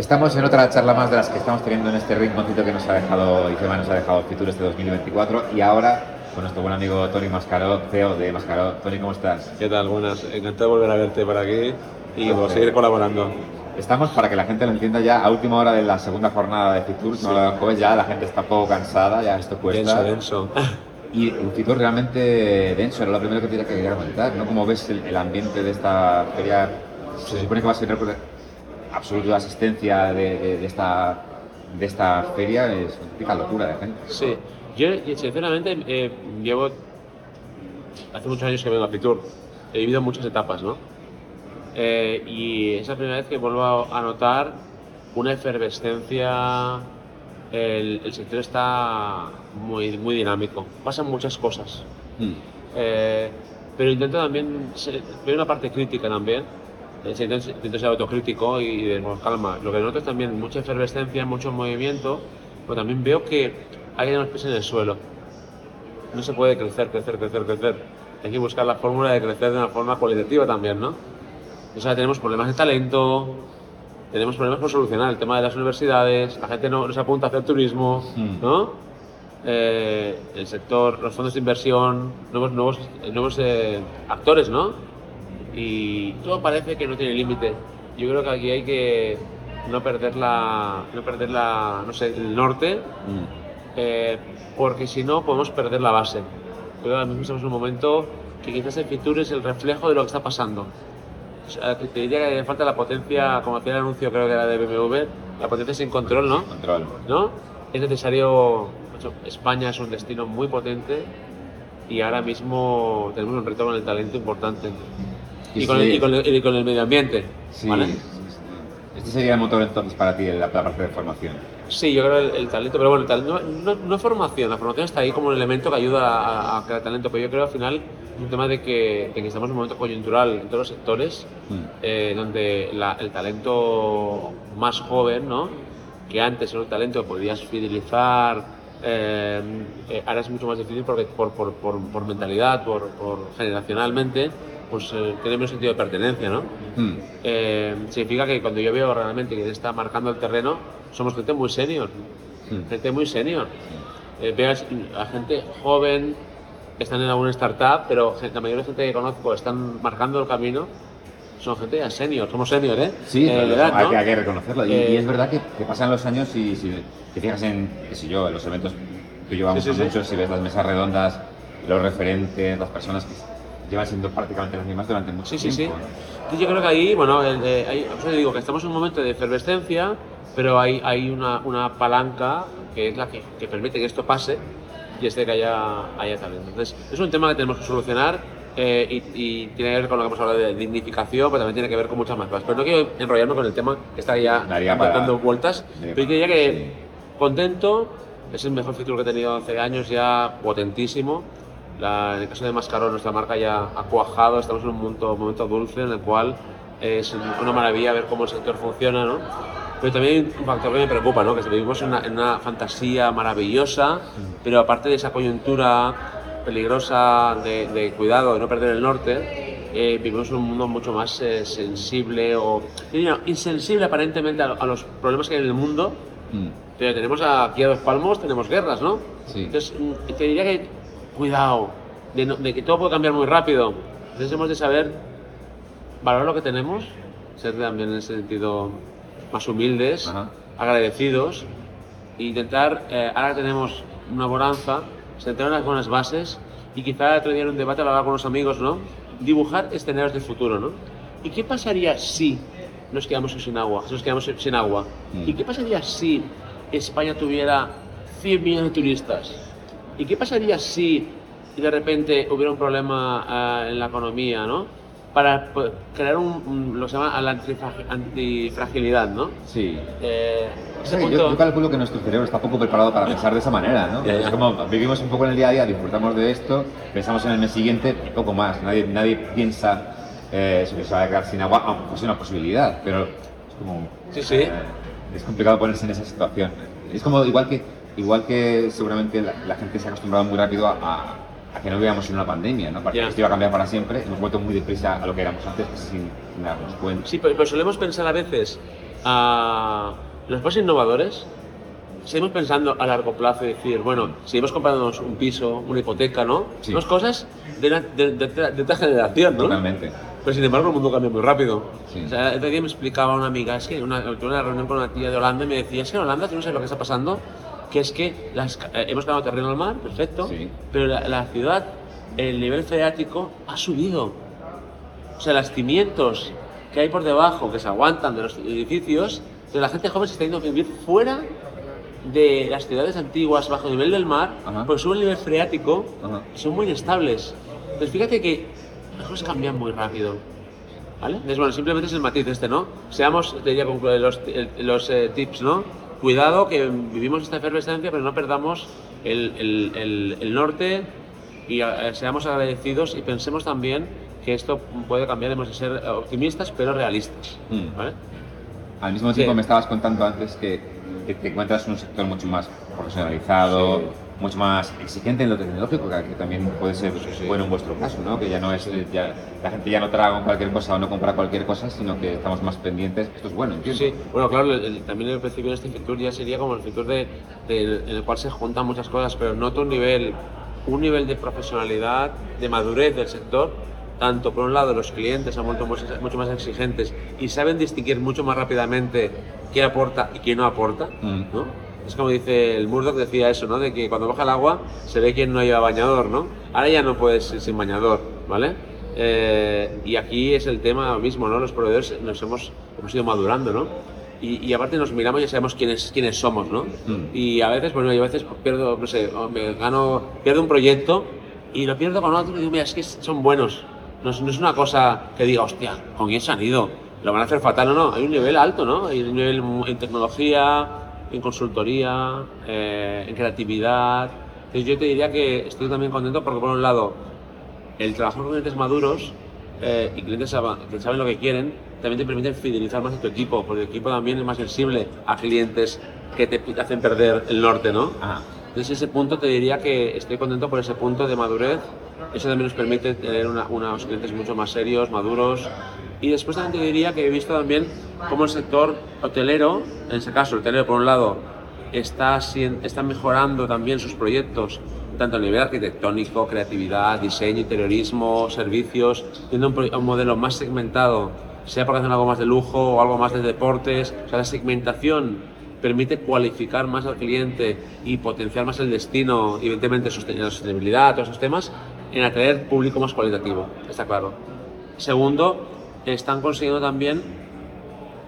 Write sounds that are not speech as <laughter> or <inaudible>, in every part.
Estamos en otra charla más de las que estamos teniendo en este rinconcito que nos ha dejado, IFEMA nos ha dejado Fitur este 2024 y ahora con nuestro buen amigo Tony Mascaró, CEO de Mascaró. Tony, ¿cómo estás? ¿Qué tal? Buenas. Encantado de volver a verte por aquí y por seguir colaborando. Estamos, para que la gente lo entienda ya, a última hora de la segunda jornada de Fitur, no lo jueves ya la gente está un poco cansada, ya esto cuesta. Denso, denso. <laughs> Y un Fitur realmente denso, era lo primero que quería comentar, ¿no? ¿Cómo ves el, el ambiente de esta feria? Se supone que va a ser de asistencia de, de- de esta, de esta feria, es una locura de gente. Sí, yo sinceramente eh, llevo hace muchos años que vengo a Fitur. He vivido muchas etapas, ¿no? Eh, y es la primera vez que vuelvo a, notar una efervescencia. El, el sector está muy, muy dinámico. Pasan muchas cosas. Mm. Eh, pero intento también ver una parte crítica también. Eh, sí, Intento, intento ser autocrítico y de con calma. Lo que noto es también mucha efervescencia, mucho movimiento, pero también veo que hay unos pies en el suelo. No se puede crecer, crecer, crecer, crecer. Hay que buscar la fórmula de crecer de una forma cualitativa también, ¿no? O sea, tenemos problemas de talento, tenemos problemas por solucionar, el tema de las universidades, la gente no, no se apunta a hacer turismo, Mm. ¿no? Eh, el sector, los fondos de inversión, nuevos, nuevos, nuevos eh, actores, ¿no? Y todo parece que no tiene límite. Yo creo que aquí hay que no perder la, no perder la, no sé, el norte, Mm. eh, porque si no podemos perder la base. Pero ahora mismo estamos en un momento que quizás el Fitur es el reflejo de lo que está pasando. O sea, que te diría que le falta la potencia, como hacía el anuncio creo que era de BMW, la potencia sin control, ¿no? Control. ¿no? Es necesario, España es un destino muy potente y ahora mismo tenemos un reto con el talento importante. Y, Y con, el, y, con el, y con el medio ambiente. Sí, ¿vale? Este sería el motor entonces para ti, la, la parte de formación. Sí, yo creo el, el talento, pero bueno, talento, no, no, no formación, la formación está ahí como un elemento que ayuda a, a crear talento, pero yo creo al final es un tema de que, de que estamos en un momento coyuntural en todos los sectores, Mm. eh, donde la- el talento más joven, ¿no? que antes era un talento que podías fidelizar, eh, eh, ahora es mucho más difícil porque por, por, por, por mentalidad, por, por generacionalmente, pues eh, tiene menos sentido de pertenencia, ¿no? Mm. Eh, significa que cuando yo veo realmente que está marcando el terreno, somos gente muy senior, Mm. gente muy senior. Eh, veo a gente joven que están en alguna startup, pero la mayoría de gente que conozco están marcando el camino, son gente ya senior, somos senior, ¿eh? Sí, Eh, de edad, hay, ¿no? que, hay que reconocerlo. Y, Eh, y es verdad que, que pasan los años y si te fijas en, qué sé yo, en los eventos que llevamos Sí, sí, sí. muchos, si ves las mesas redondas, los referentes, las personas que llevan siendo prácticamente las mismas durante mucho Sí, sí, sí. tiempo. Entonces yo creo que ahí, bueno, el, eh, hay- por eso digo que estamos en un momento de efervescencia, pero hay, hay una, una palanca que es la que, que permite que esto pase y es de que haya, haya talento. Entonces, es un tema que tenemos que solucionar eh, y, y tiene que ver con lo que hemos hablado de dignificación, pero también tiene que ver con muchas más cosas. Pero no quiero enrollarme con el tema que está ya dando vueltas, Daría pero diría que sí. contento, es el mejor feature que he tenido hace años ya, potentísimo. La- en el caso de Mascarón, nuestra marca ya ha cuajado, estamos en un momento, momento dulce en el cual es una maravilla ver cómo el sector funciona, ¿no? Pero también hay un factor que me preocupa, ¿no? Que vivimos en una, en una fantasía maravillosa, pero aparte de esa coyuntura peligrosa de, de cuidado, de no perder el norte, eh, vivimos en un mundo mucho más eh, sensible o diría, insensible aparentemente a, a los problemas que hay en el mundo, Mm. pero tenemos aquí a dos palmos, tenemos guerras, ¿no? Sí. Entonces, mm, te diría que cuidado, de, no- de que todo puede cambiar muy rápido. Entonces, hemos de saber valorar lo que tenemos, ser también en ese sentido más humildes, Ajá. agradecidos, e intentar, eh, ahora que tenemos una bonanza, sentar unas buenas bases y quizá otro día en un debate hablar con unos amigos, ¿no? Dibujar escenarios del futuro, ¿no? ¿Y qué pasaría si nos quedamos sin agua? Nos quedamos sin agua. Mm. ¿Y qué pasaría si España tuviera 100 millones de turistas? ¿Y qué pasaría si de repente hubiera un problema ah, en la economía, ¿no? Para pues, crear un, un- lo que se llama la antifragi- antifragilidad, ¿no? Sí. Eh, O ese sea que punto- yo, yo calculo que nuestro cerebro está poco preparado para pensar de esa manera, ¿no? Ya, ya. Es como vivimos un poco en el día a día, disfrutamos de esto, pensamos en el mes siguiente poco más. Nadie, nadie piensa eh, que se va a quedar sin agua, aunque es una posibilidad, pero es como... Sí, sí. eh, es complicado ponerse en esa situación. Es como igual que, igual que seguramente la, la gente se ha acostumbrado muy rápido a, a- que no vivíamos en una pandemia, ¿no? Para Ya. que esto iba a cambiar para siempre, hemos vuelto muy deprisa a lo que éramos antes sin, darnos cuenta. Sí, pero, pero solemos pensar a veces a los más innovadores, seguimos pensando a largo plazo y decir, bueno, seguimos comprándonos un piso, una hipoteca, ¿no? Sí. Dos cosas de, una- de, de- de otra generación, ¿no? Totalmente. Pero sin embargo el mundo cambia muy rápido. Sí. O sea, el otro día me explicaba una amiga, es que una, tuve una reunión con una tía de Holanda y me decía, es que en Holanda tú no sabes lo que está pasando, que es que las, eh, hemos ganado terreno al mar, perfecto, Sí. pero la, la ciudad, el nivel freático ha subido. O sea, los cimientos que hay por debajo, que se aguantan de los edificios, de la gente joven se está yendo a vivir fuera de las ciudades antiguas, bajo el nivel del mar, Ajá. pues sube el nivel freático Ajá. son muy inestables. Entonces fíjate que las cosas cambian muy rápido. ¿Vale? Entonces, bueno, simplemente es el matiz este, ¿no? Seamos, te diría, los, los eh, tips, ¿no? Cuidado que vivimos esta efervescencia, pero no perdamos el, el- el- el norte y eh, seamos agradecidos y pensemos también que esto puede cambiar, hemos de ser optimistas, pero realistas. Mm. ¿Vale? Al mismo tiempo Sí. me estabas contando antes que, que te encuentras en un sector mucho más profesionalizado, Sí. Mucho más exigente en lo tecnológico, que también puede ser bueno en vuestro caso, ¿no? Que ya no es, ya, la gente ya no traga cualquier cosa o no compra cualquier cosa, sino que estamos más pendientes. Esto es bueno, entiendo. Sí, bueno, claro, el- el- también el principio de este Fitur ya sería como el Fitur de, de- en el cual se juntan muchas cosas, pero noto un nivel, un nivel de profesionalidad, de madurez del sector, tanto por un lado los clientes han vuelto mucho, mucho más exigentes y saben distinguir mucho más rápidamente qué aporta y qué no aporta, Mm. ¿no? Es como dice el Murdoch decía eso, ¿no? De que cuando baja el agua se ve quién no lleva bañador, ¿no? Ahora ya no puedes ir sin bañador, ¿vale? Eh, y aquí es el tema mismo, ¿no? Los proveedores nos hemos, hemos ido madurando, ¿no? Y, y aparte nos miramos y ya sabemos quiénes, quiénes somos, ¿no? Mm. Y a veces, bueno, yo a veces pierdo, no sé, o me gano, pierdo un proyecto y lo pierdo con otro y digo, mira, es que son buenos. No es, no es una cosa que diga, hostia, ¿con quién se han ido? Lo van a hacer fatal, no, no. Hay un nivel alto, ¿no? Hay un nivel en tecnología, en consultoría, eh, en creatividad. Entonces yo te diría que estoy también contento porque por un lado el trabajar con clientes maduros eh, y clientes que saben lo que quieren también te permiten fidelizar más a tu equipo, porque el equipo también es más sensible a clientes que te hacen perder el norte, ¿no? Ah, Entonces ese punto te diría que estoy contento por ese punto de madurez. Eso también nos permite tener una- unos clientes mucho más serios, maduros. Y después también te diría que he visto también cómo el sector hotelero, en ese caso el hotelero por un lado, está, está mejorando también sus proyectos, tanto a nivel arquitectónico, creatividad, diseño, interiorismo, servicios, tiene un, un modelo más segmentado, sea porque hacen algo más de lujo o algo más de deportes. O sea, la segmentación permite cualificar más al cliente y potenciar más el destino, evidentemente la sostenibilidad, todos esos temas, en atraer público más cualitativo, está claro. Segundo, están consiguiendo también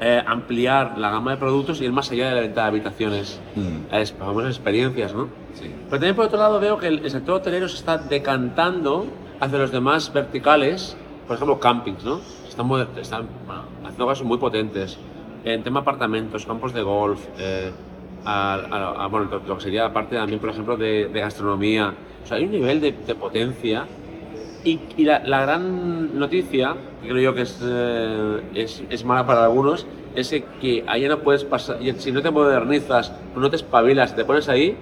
eh, ampliar la gama de productos y ir más allá de la venta de habitaciones, Mm. las famosas experiencias, ¿no? sí. Pero también por otro lado veo que el, sector hotelero se está decantando hacia los demás verticales, por ejemplo campings, ¿no? Están, muy- están bueno, haciendo cosas muy potentes. En tema apartamentos, campos de golf, eh, a- a- a- bueno, lo, lo que sería la parte también, por ejemplo, de, de gastronomía. O sea, hay un nivel de, de potencia y, y la, la gran noticia, que creo yo que es, eh, es, es mala para algunos, es que- que ahí no puedes pasar, y si no te modernizas, no te espabilas, te pones ahí,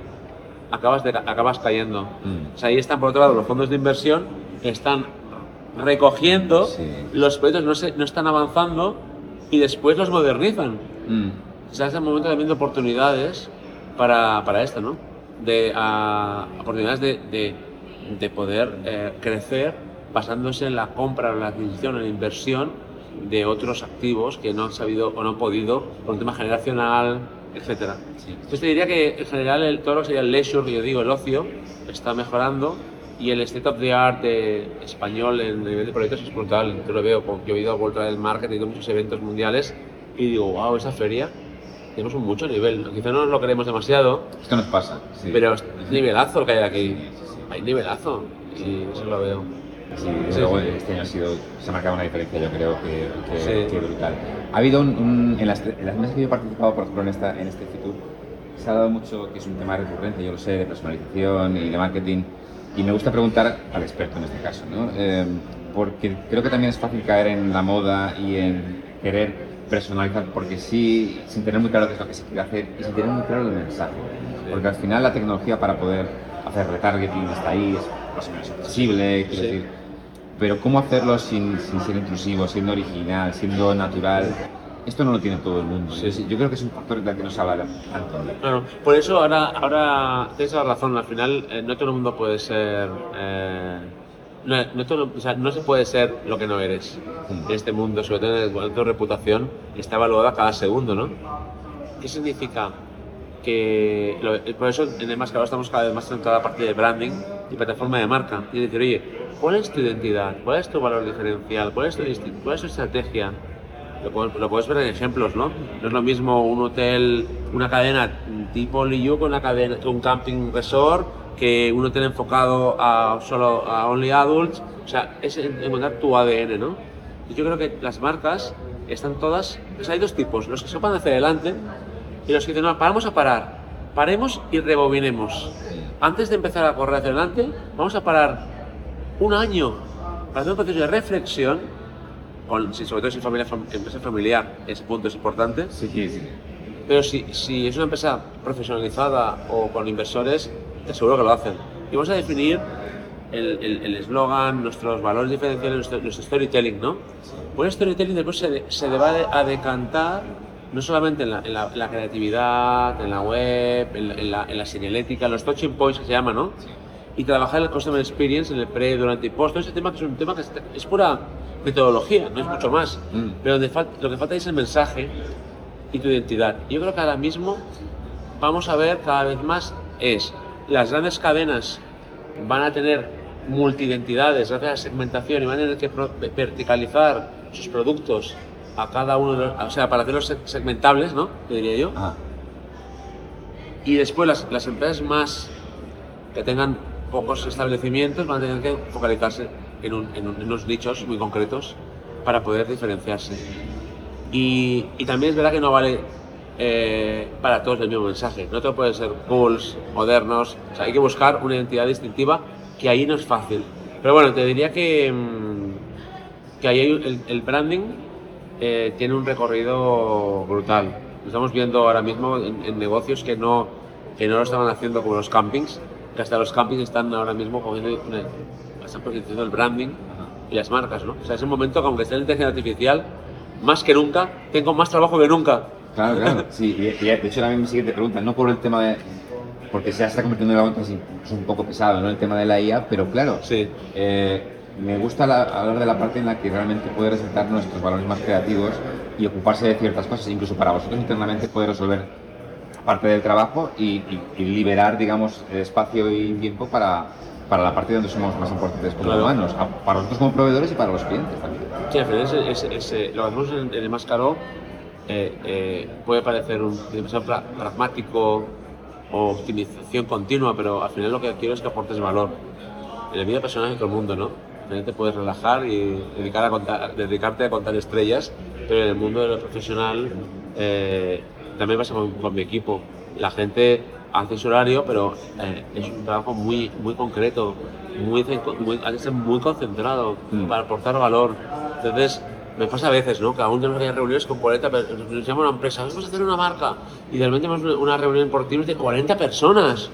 acabas, de, acabas cayendo. Mm. O sea, ahí están, por otro lado, los fondos de inversión, están recogiendo, Sí. los proyectos no, se, no están avanzando y después los modernizan. Mm. O sea, es el momento también de oportunidades para, para esto, ¿no? De ah, oportunidades de, de, de poder eh, crecer basándose en la compra, en la adquisición, en la inversión de otros activos que no han sabido o no han podido por un tema generacional, etcétera. Sí. Entonces te diría que en general el, todo lo que sería el leisure, que yo digo, el ocio, está mejorando y el state of the art de- español en nivel de proyectos es brutal. Yo lo veo, yo he ido a Vuelta del Market, he ido a muchos eventos mundiales y digo, wow, esa feria tenemos un mucho nivel. Quizá no nos lo queremos demasiado, Esto nos pasa. Sí. pero es nivelazo lo que hay aquí. Sí. Hay nivelazo y eso lo veo. Sí, luego este año ha sido, se ha marcado una diferencia, yo creo que, que, que brutal. Ha habido un, un- en, las, en las mesas que yo he participado, por ejemplo, en, esta, en este Fitur, se ha dado mucho, que es un tema recurrente, yo lo sé, de personalización y de marketing, y me gusta preguntar al experto en este caso, ¿no? Eh, porque creo que también es fácil caer en la moda y en querer personalizar, porque sí, sin tener muy claro qué es lo que se quiere hacer y sin tener muy claro el mensaje. Porque al final la tecnología para poder hacer retargeting está ahí, es más o menos accesible, quiero Sí. decir, pero cómo hacerlo sin, sin ser intrusivo, siendo original, siendo natural, esto no lo tiene todo el mundo. Sí. Yo, yo creo que es un factor del que no se habla tanto. Claro, por eso ahora, ahora tienes la razón, al final eh, no todo el mundo puede ser... eh, no, no se puede ser lo que no eres en este mundo, sobre todo en el- tu reputación está evaluada cada segundo, ¿no? ¿Qué significa? Que lo- eh, por eso en el Mascarado estamos cada vez más en la parte de branding y plataforma de marca. Y decir, oye, ¿cuál es tu identidad? ¿Cuál es tu valor diferencial? ¿Cuál es tu, cuál es tu estrategia? Lo, lo puedes ver en ejemplos, ¿no? No es lo mismo un hotel, una cadena tipo Liu con una cadena, un camping resort que un hotel enfocado a solo a only adults. O sea, es en- encontrar tu ADN, ¿no? Y yo creo que las marcas están todas. O sea, hay dos tipos: los que se van hacia adelante y los que dicen, no, paramos a parar. Paremos y rebobinemos. Antes de empezar a correr hacia adelante, vamos a parar un año para hacer un proceso de reflexión, con, sobre todo si familia, fam- empresa familiar, ese punto es importante. Sí, sí, sí. Pero si, si es una empresa profesionalizada o con inversores, te aseguro que lo hacen. Y vamos a definir el el- el eslogan, nuestros valores diferenciales, nuestro, nuestro storytelling, ¿no? Pues el storytelling después se, se va a decantar no solamente en la, en la- en la creatividad, en la web, en la, en la- señalética, los touching points que se llama, ¿no? Y trabajar el customer experience en el pre, durante y post. Todo ese tema que es un tema que es, es pura metodología, no es mucho más. Mm. Pero donde fal- lo que falta es el mensaje y tu identidad. Yo creo que ahora mismo vamos a ver cada vez más es las grandes cadenas van a tener multidentidades gracias a la segmentación y van a tener que verticalizar sus productos a cada uno de los, o sea, para hacerlos seg- segmentables, ¿no? Te diría yo. Ah, Y después las, las empresas más que tengan pocos establecimientos van a tener que focalizarse en, un- en un- en unos nichos muy concretos para poder diferenciarse. Y, y también es verdad que no vale eh, para todos el mismo mensaje. No todo puede ser cools, modernos. O sea, hay que buscar una identidad distintiva que ahí no es fácil. Pero bueno, te diría que, mm, que ahí hay el, el branding eh, tiene un recorrido brutal. Estamos viendo ahora mismo en, en negocios que no, que no lo estaban haciendo como los campings, que hasta los campings están ahora mismo cogiendo están posicionando el branding y las marcas, ¿no? O sea, es un momento que aunque esté la inteligencia artificial, más que nunca, tengo más trabajo que nunca. Claro, claro. Sí, y, y de hecho también mi siguiente pregunta, no por el tema de... Porque se está convirtiendo en algo es un poco pesado, ¿no? El tema de la IA, pero claro, Sí. eh, me gusta la- hablar de la parte en la que realmente puede resaltar nuestros valores más creativos y ocuparse de ciertas cosas, incluso para vosotros internamente puede resolver parte del trabajo y, y- y liberar, digamos, espacio y tiempo para, para la parte donde somos más importantes como Claro. humanos, para nosotros como proveedores y para los clientes también. Sí, al final ese- ese- ese- lo hacemos en, en el más caro eh, eh, puede parecer un demasiado pra- pragmático o optimización continua, pero al final lo que quiero es que aportes valor. En la vida personal de todo el mundo, ¿no? Al final te puedes relajar y dedicar a contar- dedicarte a contar estrellas, pero en el mundo de lo profesional eh, también pasa con, con mi equipo. La gente hace su horario, pero eh, es un trabajo muy, muy concreto, muy, muy, hay que ser muy concentrado Mm. para aportar valor. Entonces, me pasa a veces, ¿no? Que aún tenemos que ir a reuniones con 40 personas, nos llama una empresa, vamos a hacer una marca, y de repente tenemos una reunión por Teams de 40 personas.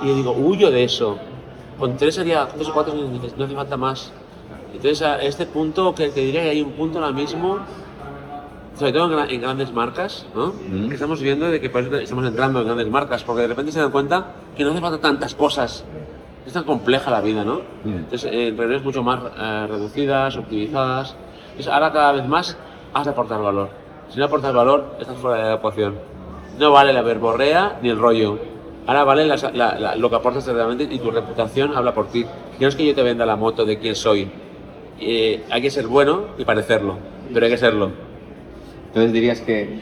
Y yo digo, huyo de eso. Con tres sería, tres o cuatro, no hace falta más. Entonces, a este punto, que te diría que hay un punto ahora mismo, sobre todo en, en grandes marcas, ¿no? Mm. Que estamos viendo de que estamos entrando en grandes marcas, porque de repente se dan cuenta que no hace falta tantas cosas. Es tan compleja la vida, ¿no? Mm. Entonces, en reuniones mucho más eh, reducidas, optimizadas. Entonces, ahora cada vez más has de aportar valor. Si no aportas valor, estás fuera de la ecuación. No vale la verborrea ni el rollo. Ahora vale las- la- la- lo que aportas realmente y tu reputación habla por ti. No es que yo te venda la moto de quién soy. Eh, hay que ser bueno y parecerlo, pero hay que serlo. Entonces dirías que,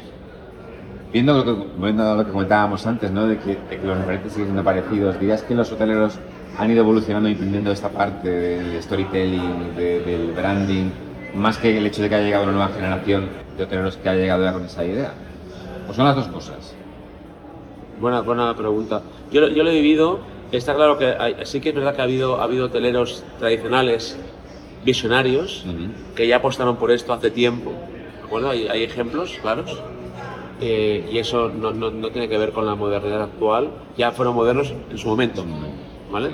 viendo lo que, viendo lo que comentábamos antes, ¿no? de, que, de que los referentes siguen siendo parecidos, dirías que los hoteleros han ido evolucionando y entendiendo esta parte del storytelling, de- del branding, más que el hecho de que haya llegado una nueva generación de hoteleros que ha llegado ya con esa idea. ¿O son las dos cosas? Buena, buena pregunta. Yo, lo- yo lo he vivido, está claro que hay- sí que es verdad que ha habido, ha habido hoteleros tradicionales, visionarios, que ya apostaron por esto hace tiempo. ¿De acuerdo? Hay, hay ejemplos claros. Eh, y eso no, no- no tiene que ver con la modernidad actual. Ya fueron modernos en su momento. ¿Vale?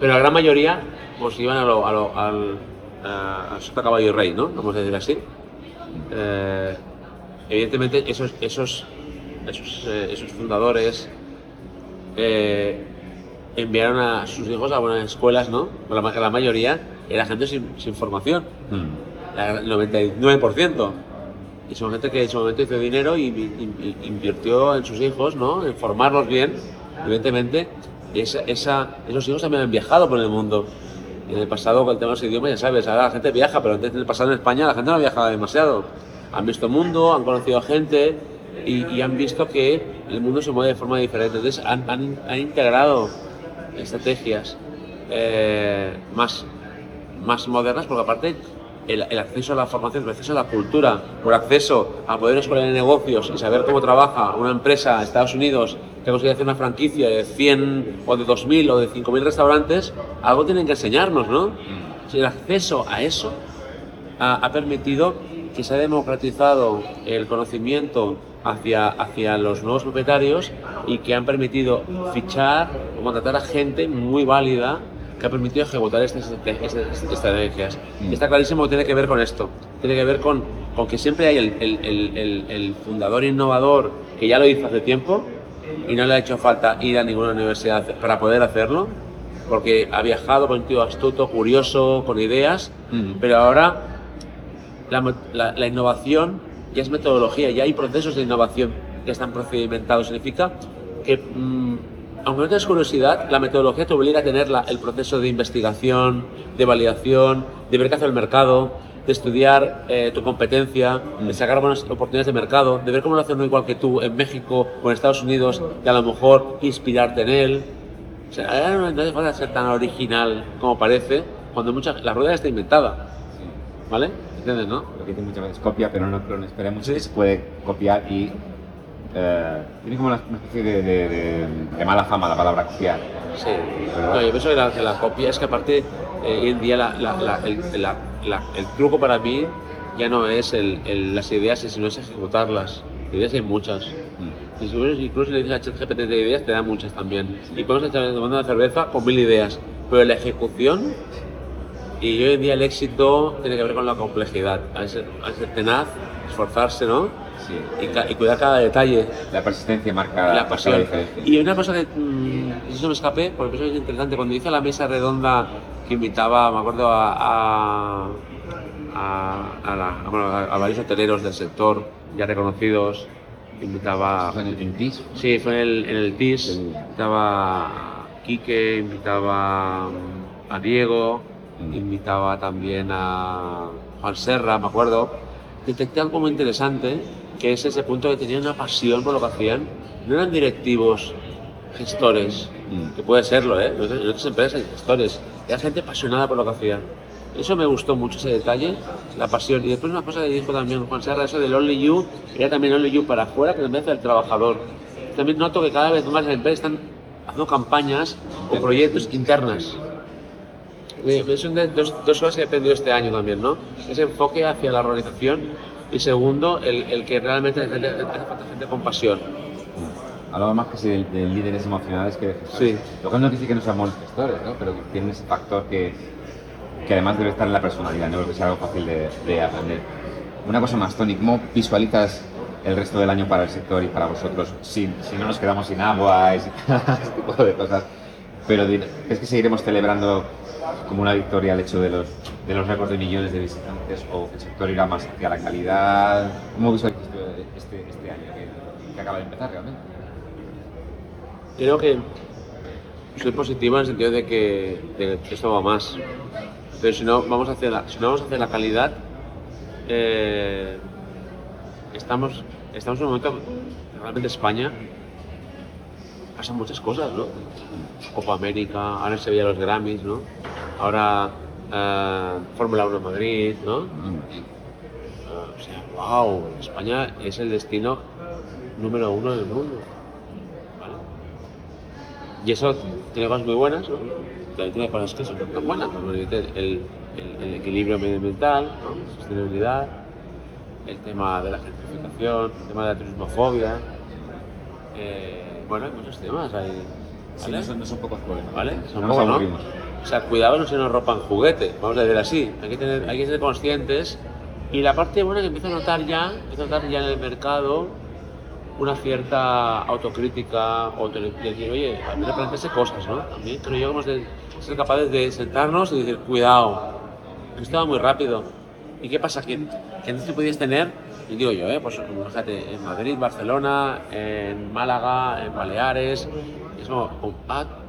Pero la gran mayoría pues iban a lo, a lo- al a, a sota caballo y rey, ¿no? Vamos a decir así. Eh, evidentemente esos, esos, esos, eh, esos fundadores eh, enviaron a sus hijos a buenas escuelas, ¿no? La, la mayoría era gente sin, sin formación, Mm. el 99%. Y son gente que en su momento hizo dinero y, y- y invirtió en sus hijos, ¿no? En formarlos bien, evidentemente. Y esa, esa- esos hijos también han viajado por el mundo. En el pasado, con el tema de los idiomas, ya sabes, ahora la gente viaja, pero antes en el pasado en España la gente no viajaba demasiado. Han visto mundo, han conocido gente y, han visto que el mundo se mueve de forma diferente. Entonces han integrado estrategias eh, más, más modernas, porque aparte el, el acceso a la formación, el acceso a la cultura, por acceso a poder escuela de negocios y saber cómo trabaja una empresa en Estados Unidos que consigue hacer una franquicia de 100 o de 2.000 o de 5.000 restaurantes, algo tienen que enseñarnos, ¿no? Si El acceso a eso ha, ha permitido que se ha democratizado el conocimiento hacia, hacia los nuevos propietarios y que han permitido fichar o contratar a gente muy válida que ha permitido ejecutar estas, estrate- estas estrategias. Y está clarísimo que tiene que ver con esto. Tiene que ver con, con que siempre hay el, el- el- el- fundador innovador que ya lo hizo hace tiempo y no le ha hecho falta ir a ninguna universidad para poder hacerlo, porque ha viajado con un tío astuto, curioso, con ideas, Mm. pero ahora la, la- la innovación ya es metodología, ya hay procesos de innovación que están procedimentados. Significa que, mm, aunque no tengas curiosidad, la metodología te obliga a tener la- el proceso de investigación, de validación, de ver qué hace el mercado, de estudiar eh, tu competencia, de sacar buenas oportunidades de mercado, de ver cómo lo hace uno igual que tú en México o en Estados Unidos y a lo mejor inspirarte en él. O sea, ahora no hace falta ser tan original como parece, cuando mucha, la rueda está inventada. ¿Vale? ¿Entiendes, no? Lo que dice muchas veces copia, pero no. Esperemos que se puede copiar y. eh, tiene como una, especie de, de- de- de mala fama la palabra copiar. Sí. No, yo pienso que la, que la copia es que aparte, eh, hoy en día la- la- el, el truco para mí ya no es el- el- las ideas, sino es ejecutarlas. Ideas hay muchas. Mm. Incluso si le dices a ChatGPT de ideas, te da muchas también. Y podemos estar tomando una cerveza con mil ideas. Pero la ejecución, y hoy en día el éxito tiene que ver con la complejidad. A ser, a ser tenaz, esforzarse, ¿no? Sí. Y, ca- y cuidar cada detalle. La persistencia marca la pasión. Y una cosa que mm, eso me escapé, porque eso es interesante, cuando hice la mesa redonda que invitaba, me acuerdo, a, a, a- a la- a- bueno, a- a varios hoteleros del sector ya reconocidos, invitaba... ¿Fue en el- en TIS? Sí, fue en el, en el TIS, invitaba a Quique, invitaba mm, a Diego, Mm. invitaba también a Juan Serra, me acuerdo. Detecté algo muy interesante, que es ese punto que tenían una pasión por lo que hacían. No eran directivos, gestores, Mm. que puede serlo, ¿eh? En otras empresas hay gestores. Era gente apasionada por lo que hacían. Eso me gustó mucho, ese detalle, la pasión. Y después una cosa que dijo también Juan Serra, eso del Only You, era también Only You para afuera, que en vez del trabajador. También noto que cada vez más las empresas están haciendo campañas o proyectos internas. Eh, Son de- dos, dos cosas que he aprendido este año también, ¿no? Ese enfoque hacia la organización y segundo, el, el que realmente hace falta gente con pasión. Hablaba más que si de, de líderes emocionales que de gestores. Sí. Lo que no dice que no seamos gestores, ¿no? pero que tienen ese factor que, que además debe estar en la personalidad, no creo que sea algo fácil de, de aprender. Una cosa más, Tony, ¿cómo visualizas el resto del año para el sector y para vosotros si, si no nos quedamos sin agua <laughs> y sin este tipo de cosas? Pero ¿crees que seguiremos celebrando como una victoria el hecho de los, de los récords de millones de visitantes o el sector irá más hacia la calidad? ¿Cómo tú este, este año que, que acaba de empezar realmente? Creo que soy positivo en el sentido de que, de esto va más. Pero si no vamos a hacer la, la calidad, eh, estamos, estamos en un momento realmente España pasan muchas cosas, ¿no? Copa América, ahora en Sevilla los Grammys, ¿no? Ahora eh, Fórmula 1 en Madrid, ¿no? Ah, o sea, wow, España es el destino número uno del mundo. ¿vale? Y eso tiene cosas muy buenas, ¿no? También tiene cosas que son tan buenas, el, el- el equilibrio medioambiental, ¿no? sostenibilidad, el tema de la gentrificación, el tema de la turismofobia. Eh, bueno, hay muchos temas. Hay, Sí, ¿vale? no son, no son pocos problemas. ¿Vale? Son no pocos, ¿no? O sea, cuidado no se nos ropan juguete, vamos a decir así. Hay que, tener, hay que ser conscientes Y la parte buena que empiezo a notar ya, empiezo a notar ya en el mercado una cierta autocrítica o de decir, oye, a mí replantearse cosas, ¿no? También creo yo que hemos de ser capaces de sentarnos y decir, cuidado, esto va muy rápido. ¿Y qué pasa? Que, que antes te podías tener, y digo yo, ¿eh? pues fíjate, en Madrid, Barcelona, en Málaga, en Baleares, es como,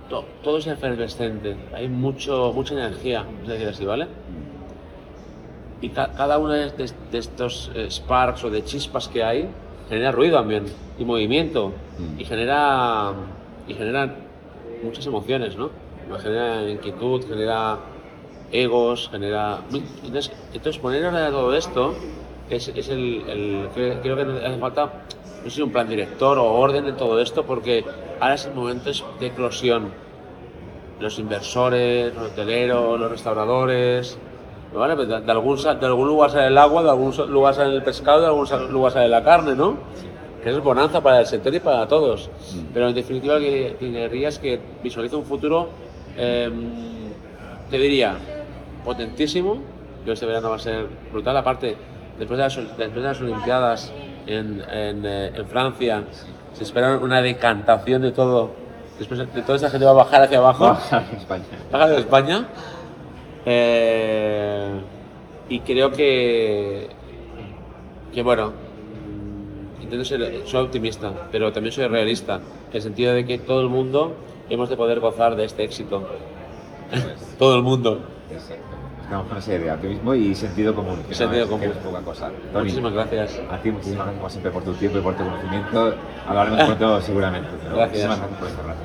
to- todo es efervescente, hay mucho, mucha energía, es decir, así, ¿vale? Y ca- cada uno de, estos eh, sparks o de chispas que hay genera ruido también y movimiento Mm. y genera y genera muchas emociones, ¿no? Genera inquietud, genera egos, genera entonces, entonces poner orden a todo esto es, es el, el- creo que hace falta no sé, un plan director o orden de todo esto porque ahora es el momento de eclosión los inversores, los hoteleros, los restauradores. ¿vale? Pues De, de algún, de algún lugar sale el agua, de algún lugar sale el pescado, de algún lugar sale la carne, ¿no? Que eso es bonanza para el sector y para todos. Pero en definitiva, que es que visualiza un futuro, eh, te diría, potentísimo. Yo este verano va a ser brutal. Aparte, después de las, después de las Olimpiadas en, en, eh, en Francia, se espera una decantación de todo. Después de de toda esa gente va a bajar hacia abajo. Baja en España. Baja de España. Eh, y creo que, que bueno, intento ser, soy optimista, pero también soy realista, en el sentido de que todo el mundo hemos de poder gozar de este éxito. <laughs> todo el mundo. Exacto. Con esa idea, optimismo y sentido común. que Sentido no es- común. que no es poca cosa. Tony, Muchísimas gracias. a ti muchísimas gracias como siempre por tu tiempo y por tu conocimiento. Hablaremos pronto seguramente. pero Gracias. Muchísimas gracias por rato.